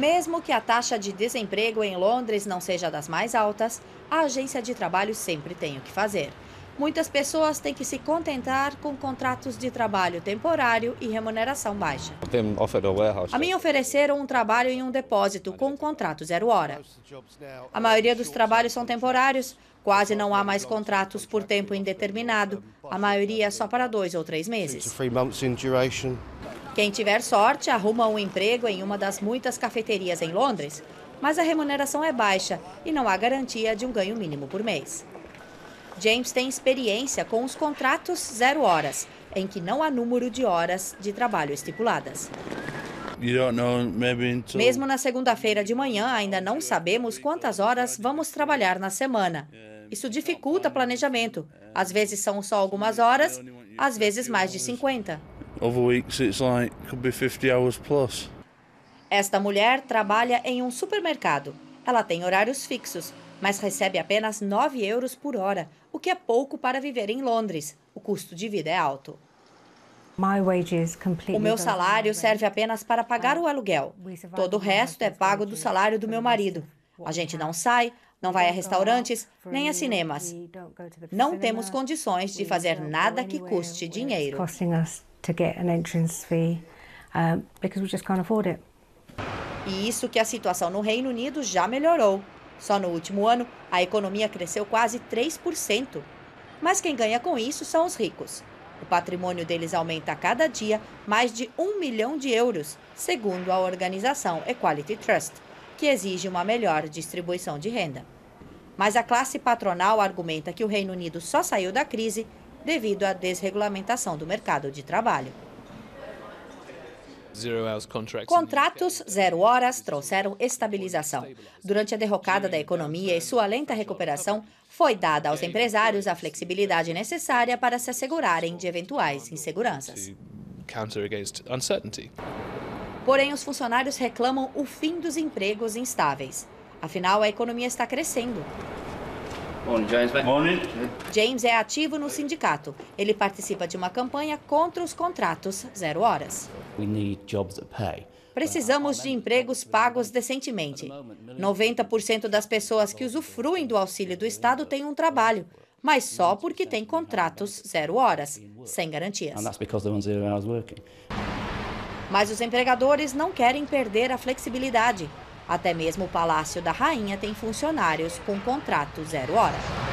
Mesmo que a taxa de desemprego em Londres não seja das mais altas, a agência de trabalho sempre tem o que fazer. Muitas pessoas têm que se contentar com contratos de trabalho temporário e remuneração baixa. A mim ofereceram um trabalho em um depósito com um contrato zero hora. A maioria dos trabalhos são temporários, quase não há mais contratos por tempo indeterminado, a maioria é só para dois ou três meses. Quem tiver sorte arruma um emprego em uma das muitas cafeterias em Londres, mas a remuneração é baixa e não há garantia de um ganho mínimo por mês. James tem experiência com os contratos zero horas, em que não há número de horas de trabalho estipuladas. Mesmo na segunda-feira de manhã, ainda não sabemos quantas horas vamos trabalhar na semana. Isso dificulta planejamento. Às vezes são só algumas horas, às vezes mais de 50. Esta mulher trabalha em um supermercado. Ela tem horários fixos, mas recebe apenas 9 euros por hora, o que é pouco para viver em Londres. O custo de vida é alto. O meu salário serve apenas para pagar o aluguel. Todo o resto é pago do salário do meu marido. A gente não sai, não vai a restaurantes, nem a cinemas. Não temos condições de fazer nada que custe dinheiro. E isso que a situação no Reino Unido já melhorou. Só no último ano, a economia cresceu quase 3%. Mas quem ganha com isso são os ricos. O patrimônio deles aumenta a cada dia mais de um milhão de euros, segundo a organização Equality Trust, que exige uma melhor distribuição de renda. Mas a classe patronal argumenta que o Reino Unido só saiu da crise devido à desregulamentação do mercado de trabalho. Contratos zero horas trouxeram estabilização. Durante a derrocada da economia e sua lenta recuperação, foi dada aos empresários a flexibilidade necessária para se assegurarem de eventuais inseguranças. Porém, os funcionários reclamam o fim dos empregos instáveis. Afinal, a economia está crescendo. James é ativo no sindicato. Ele participa de uma campanha contra os contratos zero horas. Precisamos de empregos pagos decentemente. 90% das pessoas que usufruem do auxílio do Estado têm um trabalho, mas só porque têm contratos zero horas, sem garantias. Mas os empregadores não querem perder a flexibilidade. Até mesmo o Palácio da Rainha tem funcionários com contrato zero hora.